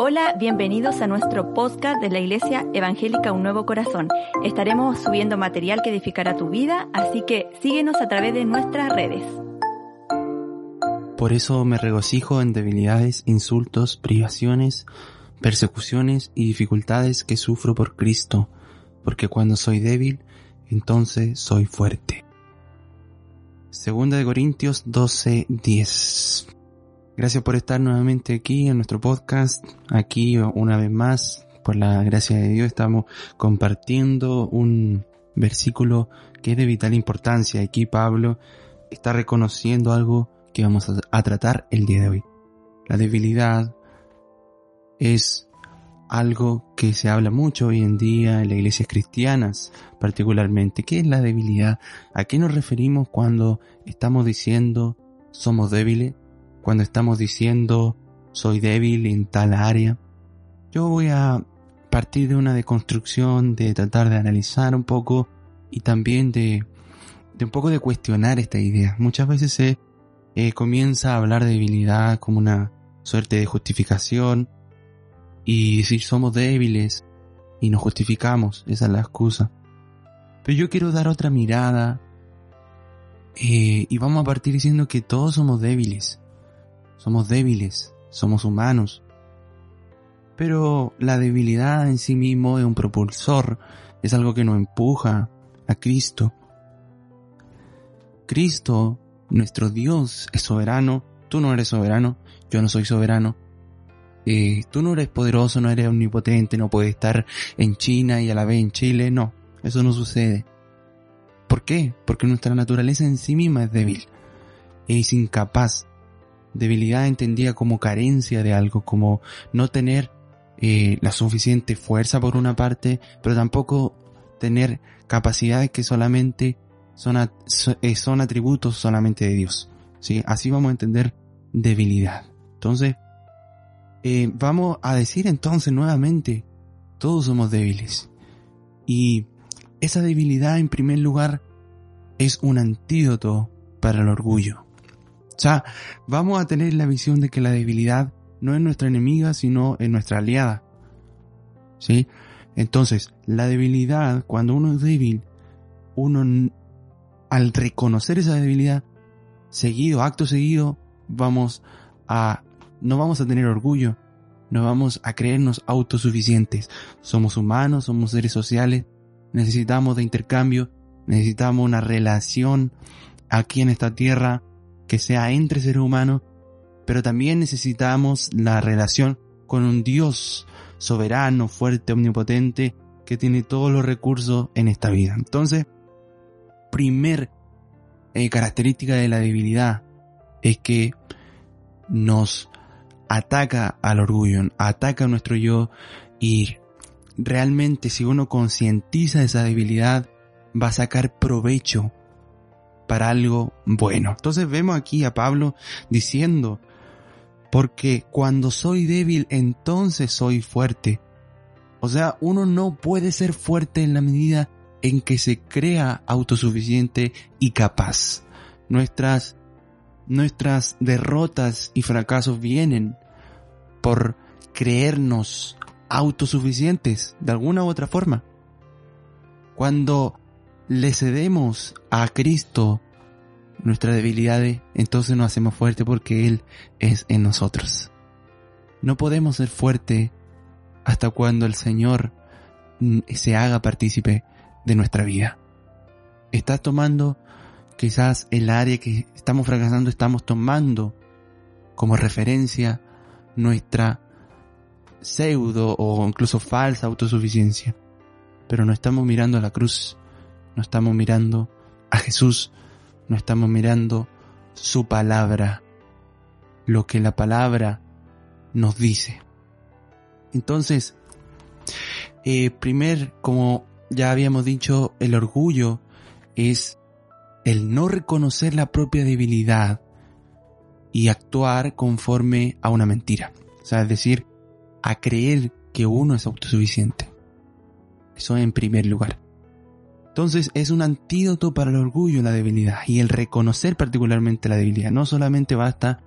Hola, bienvenidos a nuestro podcast de la Iglesia Evangélica Un Nuevo Corazón. Estaremos subiendo material que edificará tu vida, así que síguenos a través de nuestras redes. Por eso me regocijo en debilidades, insultos, privaciones, persecuciones y dificultades que sufro por Cristo, porque cuando soy débil, entonces soy fuerte. Segunda de Corintios 12, 10. Gracias por estar nuevamente aquí en nuestro podcast. Aquí una vez más, por la gracia de Dios, estamos compartiendo un versículo que es de vital importancia. Aquí Pablo está reconociendo algo que vamos a, tratar el día de hoy. La debilidad es algo que se habla mucho hoy en día en las iglesias cristianas particularmente. ¿Qué es la debilidad? ¿A qué nos referimos cuando estamos diciendo somos débiles? Cuando estamos diciendo soy débil en tal área. Yo voy a partir de una deconstrucción, de tratar de analizar un poco y también de, de un poco de cuestionar esta idea. Muchas veces se eh, comienza a hablar de debilidad como una suerte de justificación y si somos débiles y nos justificamos, esa es la excusa. Pero yo quiero dar otra mirada eh, y vamos a partir diciendo que todos somos débiles. Somos débiles, somos humanos. Pero la debilidad en sí mismo es un propulsor, es algo que nos empuja a Cristo. Cristo, nuestro Dios, es soberano. Tú no eres soberano, yo no soy soberano. Eh, tú no eres poderoso, no eres omnipotente, no puedes estar en China y a la vez en Chile. No, eso no sucede. ¿Por qué? Porque nuestra naturaleza en sí misma es débil. Es incapaz Debilidad entendida como carencia de algo, como no tener eh, la suficiente fuerza por una parte, pero tampoco tener capacidades que solamente son, eh, son atributos solamente de Dios. ¿sí? Así vamos a entender debilidad. Entonces, eh, vamos a decir entonces nuevamente, todos somos débiles. Y esa debilidad en primer lugar es un antídoto para el orgullo. O sea, vamos a tener la visión de que la debilidad no es nuestra enemiga, sino es nuestra aliada. ¿Sí? Entonces, la debilidad, cuando uno es débil, uno al reconocer esa debilidad, seguido, acto seguido, vamos a, no vamos a tener orgullo, no vamos a creernos autosuficientes. Somos humanos, somos seres sociales, necesitamos de intercambio, necesitamos una relación aquí en esta tierra que sea entre seres humanos, pero también necesitamos la relación con un Dios soberano, fuerte, omnipotente, que tiene todos los recursos en esta vida. Entonces, primer eh, característica de la debilidad es que nos ataca al orgullo, ataca a nuestro yo y realmente si uno concientiza esa debilidad va a sacar provecho para algo bueno. Entonces vemos aquí a Pablo diciendo, porque cuando soy débil, entonces soy fuerte. O sea, uno no puede ser fuerte en la medida en que se crea autosuficiente y capaz. Nuestras, nuestras derrotas y fracasos vienen por creernos autosuficientes de alguna u otra forma. Cuando le cedemos a Cristo nuestras debilidades, entonces nos hacemos fuertes porque Él es en nosotros. No podemos ser fuertes hasta cuando el Señor se haga partícipe de nuestra vida. Estás tomando quizás el área que estamos fracasando, estamos tomando como referencia nuestra pseudo o incluso falsa autosuficiencia. Pero no estamos mirando a la cruz, no estamos mirando a Jesús, no estamos mirando su palabra, lo que la palabra nos dice. Entonces, eh, primer, como ya habíamos dicho, el orgullo es el no reconocer la propia debilidad y actuar conforme a una mentira. O sea, es decir, a creer que uno es autosuficiente. Eso en primer lugar. Entonces es un antídoto para el orgullo la debilidad y el reconocer particularmente la debilidad. No solamente basta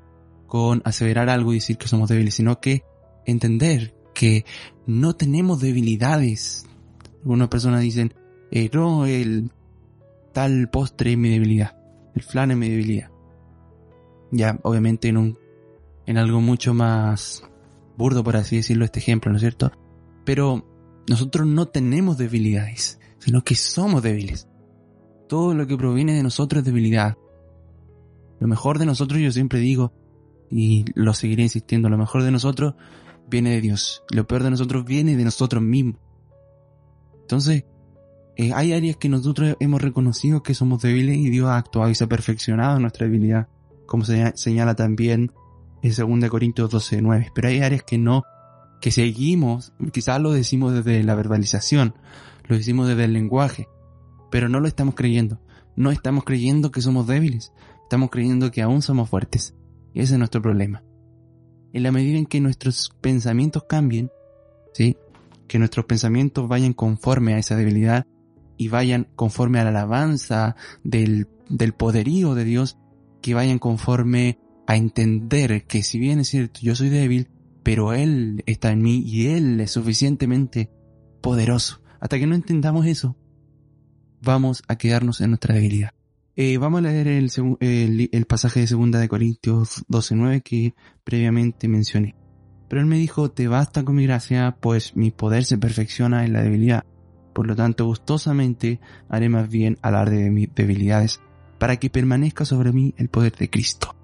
con aseverar algo y decir que somos débiles, sino que entender que no tenemos debilidades. Algunas personas dicen, eh, no, el tal postre es mi debilidad, el flan es mi debilidad. Ya, obviamente en un, en algo mucho más burdo, por así decirlo, este ejemplo, ¿no es cierto? Pero nosotros no tenemos debilidades, sino que somos débiles. Todo lo que proviene de nosotros es debilidad. Lo mejor de nosotros, yo siempre digo, y lo seguiré insistiendo, lo mejor de nosotros viene de Dios. Lo peor de nosotros viene de nosotros mismos. Entonces, eh, hay áreas que nosotros hemos reconocido que somos débiles y Dios ha actuado y se ha perfeccionado en nuestra debilidad, como se señala también en 2 Corintios 12, 9. Pero hay áreas que no, que seguimos, quizás lo decimos desde la verbalización, lo decimos desde el lenguaje, pero no lo estamos creyendo. No estamos creyendo que somos débiles, estamos creyendo que aún somos fuertes. Y ese es nuestro problema. En la medida en que nuestros pensamientos cambien, ¿sí? Que nuestros pensamientos vayan conforme a esa debilidad y vayan conforme a la alabanza del, del poderío de Dios, que vayan conforme a entender que si bien es cierto, yo soy débil, pero Él está en mí y Él es suficientemente poderoso. Hasta que no entendamos eso, vamos a quedarnos en nuestra debilidad. Eh, vamos a leer el, el, pasaje de segunda de Corintios 12.9 que previamente mencioné. Pero él me dijo, te basta con mi gracia, pues mi poder se perfecciona en la debilidad. Por lo tanto, gustosamente haré más bien alarde de mis debilidades, para que permanezca sobre mí el poder de Cristo.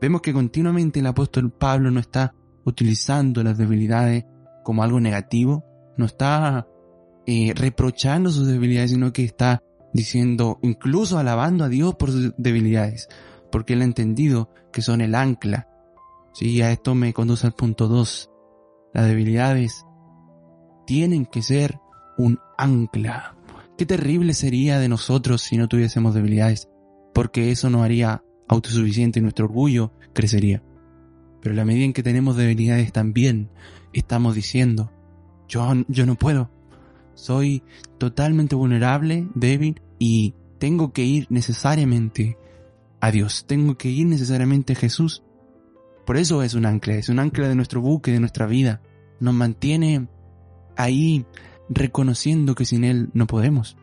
Vemos que continuamente el apóstol Pablo no está utilizando las debilidades como algo negativo, no está eh, reprochando sus debilidades, sino que está diciendo, incluso alabando a Dios por sus debilidades, porque él ha entendido que son el ancla. Sí, a esto me conduce al punto 2. Las debilidades tienen que ser un ancla. Qué terrible sería de nosotros si no tuviésemos debilidades, porque eso nos haría autosuficiente y nuestro orgullo crecería. Pero la medida en que tenemos debilidades también, estamos diciendo, yo, yo no puedo. Soy totalmente vulnerable, débil y tengo que ir necesariamente a Dios. Tengo que ir necesariamente a Jesús. Por eso es un ancla, es un ancla de nuestro buque, de nuestra vida. Nos mantiene ahí reconociendo que sin Él no podemos.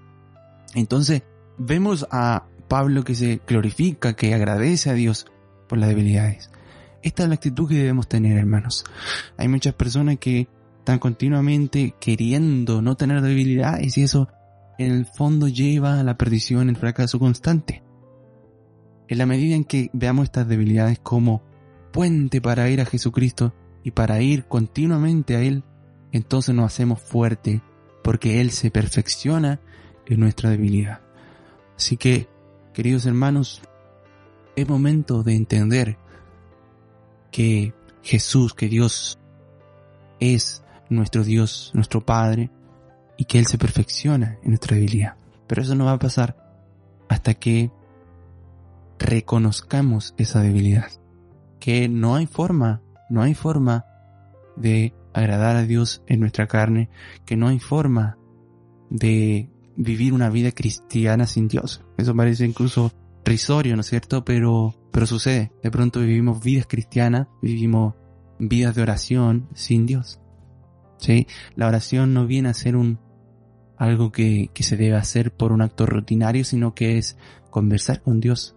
Entonces, vemos a Pablo que se glorifica, que agradece a Dios por las debilidades. Esta es la actitud que debemos tener, hermanos. Hay muchas personas que están continuamente queriendo no tener debilidades y eso en el fondo lleva a la perdición, el fracaso constante. En la medida en que veamos estas debilidades como puente para ir a Jesucristo y para ir continuamente a Él, entonces nos hacemos fuerte porque Él se perfecciona en nuestra debilidad. Así que, queridos hermanos, es momento de entender que Jesús, que Dios es nuestro Dios, nuestro Padre, y que Él se perfecciona en nuestra debilidad. Pero eso no va a pasar hasta que reconozcamos esa debilidad. Que no hay forma, no hay forma de agradar a Dios en nuestra carne, que no hay forma de vivir una vida cristiana sin Dios. Eso parece incluso risorio, ¿no es cierto? Pero, pero sucede. De pronto vivimos vidas cristianas, vivimos vidas de oración sin Dios. ¿Sí? La oración no viene a ser un, algo que, que se debe hacer por un acto rutinario, sino que es conversar con Dios,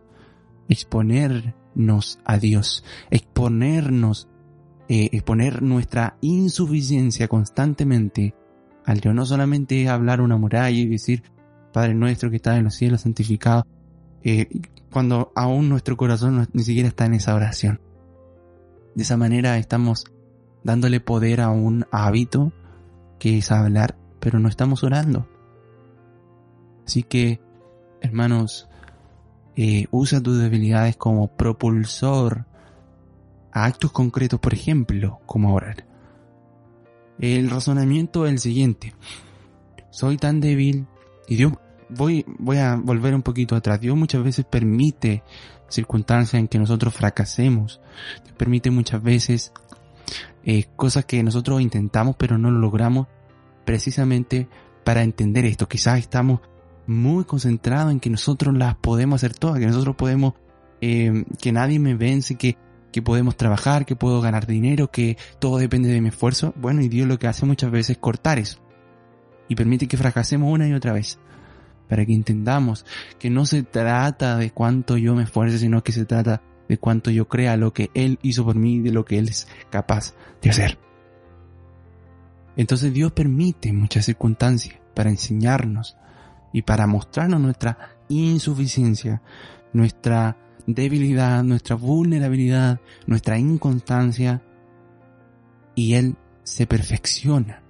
exponernos a Dios, exponernos, eh, exponer nuestra insuficiencia constantemente al Dios. No solamente hablar una muralla y decir, Padre nuestro que estás en los cielos, santificado, eh, cuando aún nuestro corazón ni siquiera está en esa oración. De esa manera estamos dándole poder a un hábito que es hablar, pero no estamos orando. Así que, hermanos, eh, usa tus debilidades como propulsor a actos concretos, por ejemplo, como orar. El razonamiento es el siguiente. Soy tan débil y Dios, voy, voy a volver un poquito atrás. Dios muchas veces permite circunstancias en que nosotros fracasemos. Dios permite muchas veces eh, cosas que nosotros intentamos pero no lo logramos precisamente para entender esto. Quizás estamos muy concentrados en que nosotros las podemos hacer todas, que nosotros podemos, eh, que nadie me vence, que, que podemos trabajar, que puedo ganar dinero, que todo depende de mi esfuerzo. Bueno, y Dios lo que hace muchas veces es cortar eso. Y permite que fracasemos una y otra vez. Para que entendamos que no se trata de cuánto yo me esfuerce, sino que se trata de cuánto yo crea lo que Él hizo por mí de lo que Él es capaz de hacer. Entonces Dios permite muchas circunstancias para enseñarnos y para mostrarnos nuestra insuficiencia, nuestra debilidad, nuestra vulnerabilidad, nuestra inconstancia. Y Él se perfecciona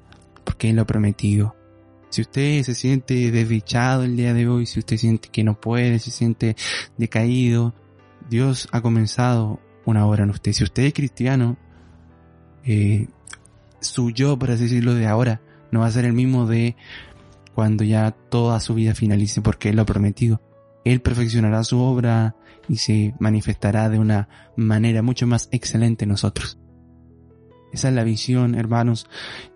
porque Él lo ha prometido. Si usted se siente desdichado el día de hoy, si usted siente que no puede, se siente decaído, Dios ha comenzado una obra en usted. Si usted es cristiano, eh, su yo, por así decirlo, de ahora, no va a ser el mismo de cuando ya toda su vida finalice porque Él lo ha prometido. Él perfeccionará su obra y se manifestará de una manera mucho más excelente en nosotros. Esa es la visión, hermanos.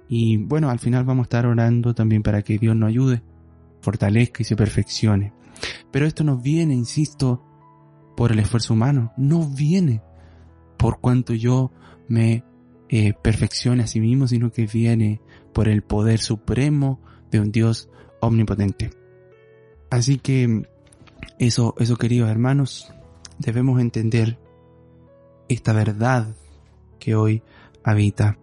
Y bueno, al final vamos a estar orando también para que Dios nos ayude, fortalezca y se perfeccione. Pero esto no viene, insisto, por el esfuerzo humano. No viene por cuanto yo me eh, perfeccione a sí mismo, sino que viene por el poder supremo de un Dios omnipotente. Así que eso, eso queridos hermanos, debemos entender esta verdad que hoy habita.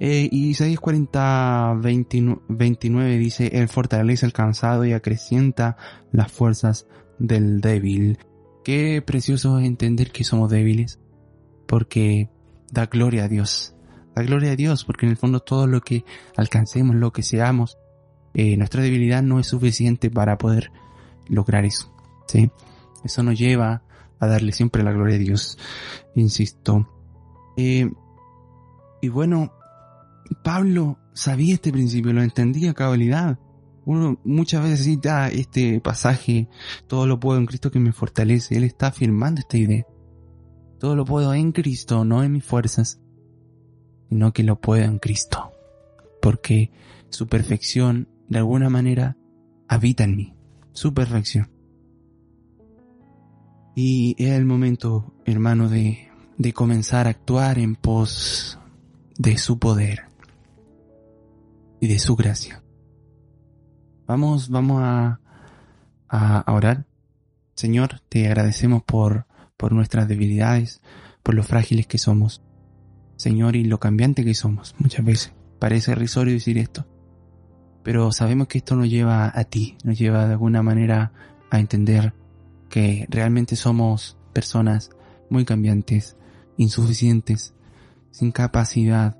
Eh, Isaías 40, 29 dice, Él fortalece al cansado y acrecienta las fuerzas del débil. Qué precioso es entender que somos débiles, porque da gloria a Dios. Da gloria a Dios, porque en el fondo todo lo que alcancemos, lo que seamos, eh, nuestra debilidad no es suficiente para poder lograr eso. ¿sí? Eso nos lleva a darle siempre la gloria a Dios, insisto. Eh, y bueno, Pablo sabía este principio, lo entendía a cabalidad. Uno muchas veces cita este pasaje, todo lo puedo en Cristo que me fortalece. Él está afirmando esta idea. Todo lo puedo en Cristo, no en mis fuerzas, sino que lo puedo en Cristo. Porque su perfección, de alguna manera, habita en mí. Su perfección. Y es el momento, hermano, de, de comenzar a actuar en pos de su poder y de su gracia. Vamos, vamos a, orar. Señor, te agradecemos por por nuestras debilidades, por lo frágiles que somos. Señor, y lo cambiante que somos muchas veces. Parece irrisorio decir esto, pero sabemos que esto nos lleva a ti, nos lleva de alguna manera a entender que realmente somos personas muy cambiantes, insuficientes, sin capacidad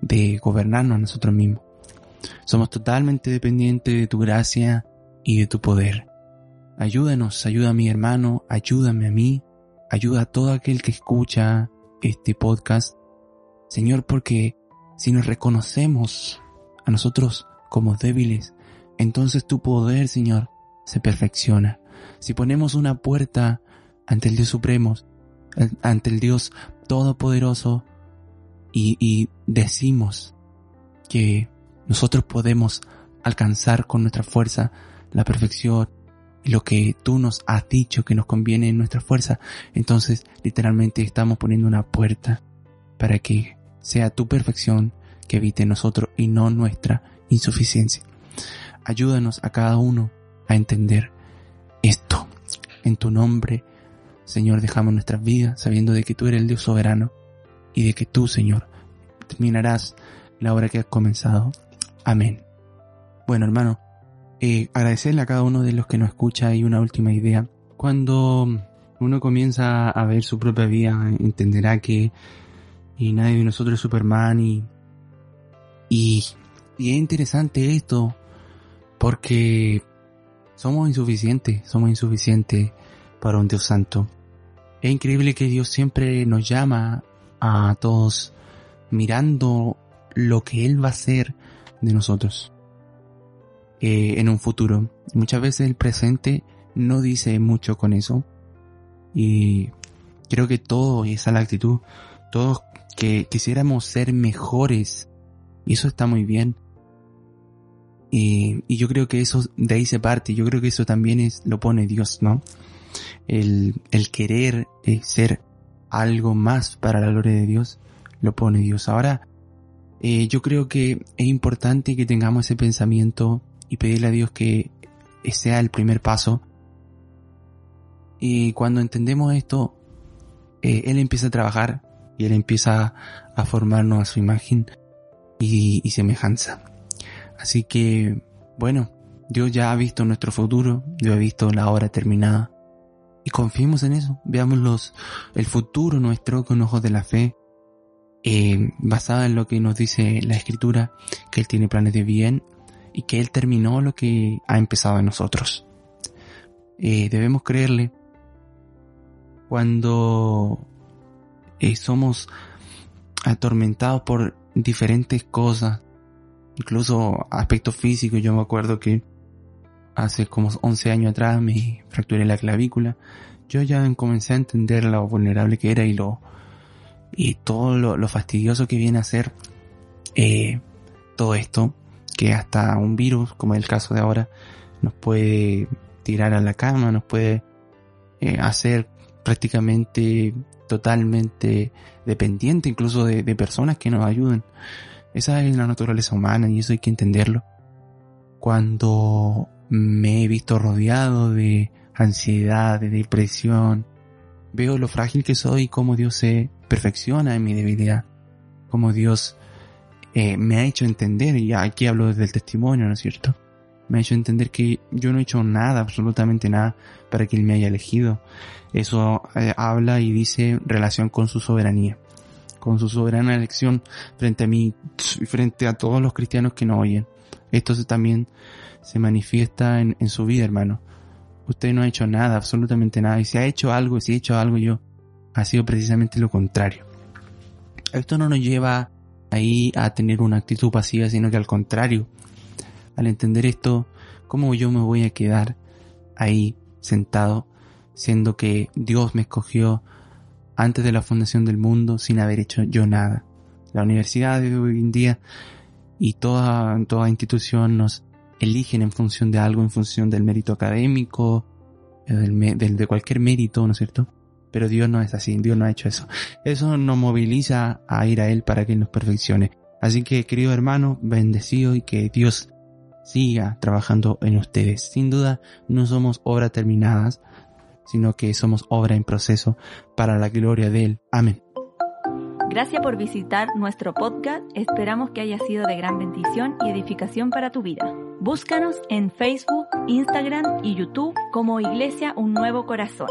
de gobernarnos a nosotros mismos. Somos totalmente dependientes de tu gracia y de tu poder. Ayúdanos, ayuda a mi hermano, ayúdame a mí, ayuda a todo aquel que escucha este podcast. Señor, porque si nos reconocemos a nosotros como débiles, entonces tu poder, Señor, se perfecciona. Si ponemos una puerta ante el Dios Supremo, ante el Dios Todopoderoso, y, y decimos que nosotros podemos alcanzar con nuestra fuerza la perfección, lo que tú nos has dicho que nos conviene en nuestra fuerza, entonces literalmente estamos poniendo una puerta para que sea tu perfección que evite nosotros y no nuestra insuficiencia. Ayúdanos a cada uno a entender esto. En tu nombre, Señor, dejamos nuestras vidas sabiendo de que tú eres el Dios soberano y de que tú, Señor, terminarás la obra que has comenzado. Amén. Bueno, hermano, eh, agradecerle a cada uno de los que nos escucha y una última idea. Cuando uno comienza a ver su propia vida, entenderá que nadie de nosotros es Superman y, y, y es interesante esto porque somos insuficientes, somos insuficientes para un Dios santo. Es increíble que Dios siempre nos llama a todos mirando lo que Él va a hacer de nosotros eh, en un futuro. Muchas veces el presente no dice mucho con eso. Y creo que todo, y esa es la actitud, todos que quisiéramos ser mejores. Y eso está muy bien. Y, y, yo creo que eso de ahí se parte. Yo creo que eso también es, lo pone Dios, ¿no? El, el querer eh, ser algo más para la gloria de Dios, lo pone Dios. Ahora, eh, yo creo que es importante que tengamos ese pensamiento y pedirle a Dios que sea el primer paso. Y cuando entendemos esto, eh, Él empieza a trabajar y Él empieza a formarnos a su imagen y, semejanza. Así que, bueno, Dios ya ha visto nuestro futuro, Dios ha visto la hora terminada. Y confiemos en eso, veamos los, el futuro nuestro con ojos de la fe, eh, basada en lo que nos dice la escritura, que Él tiene planes de bien y que Él terminó lo que ha empezado en nosotros. Eh, debemos creerle cuando eh, somos atormentados por diferentes cosas, incluso aspectos físicos. Yo me acuerdo que hace como 11 años atrás me fracturé la clavícula. Yo ya comencé a entender lo vulnerable que era y lo y todo lo, fastidioso que viene a ser eh, todo esto, que hasta un virus, como es el caso de ahora, nos puede tirar a la cama, nos puede eh, hacer prácticamente totalmente dependiente incluso de, de personas que nos ayuden. Esa es la naturaleza humana y eso hay que entenderlo. Cuando me he visto rodeado de ansiedad, de depresión. Veo lo frágil que soy y cómo Dios se perfecciona en mi debilidad. Cómo Dios eh, me ha hecho entender, y aquí hablo desde el testimonio, ¿no es cierto? Me ha hecho entender que yo no he hecho nada, absolutamente nada, para que Él me haya elegido. Eso eh, habla y dice relación con su soberanía, con su soberana elección frente a mí y frente a todos los cristianos que nos oyen. Esto también se manifiesta en, su vida, hermano. Usted no ha hecho nada, absolutamente nada. Y si ha hecho algo, si ha hecho algo yo, ha sido precisamente lo contrario. Esto no nos lleva ahí a tener una actitud pasiva, sino que al contrario, al entender esto, ¿cómo yo me voy a quedar ahí sentado, siendo que Dios me escogió antes de la fundación del mundo sin haber hecho yo nada? La universidad de hoy en día y toda, toda institución nos eligen en función de algo, en función del mérito académico, eh, de cualquier mérito, ¿no es cierto? Pero Dios no es así, Dios no ha hecho eso. Eso nos moviliza a ir a Él para que nos perfeccione. Así que, querido hermano, bendecido y que Dios siga trabajando en ustedes. Sin duda, no somos obras terminadas, sino que somos obra en proceso para la gloria de Él. Amén. Gracias por visitar nuestro podcast. Esperamos que haya sido de gran bendición y edificación para tu vida. Búscanos en Facebook, Instagram y YouTube como Iglesia Un Nuevo Corazón.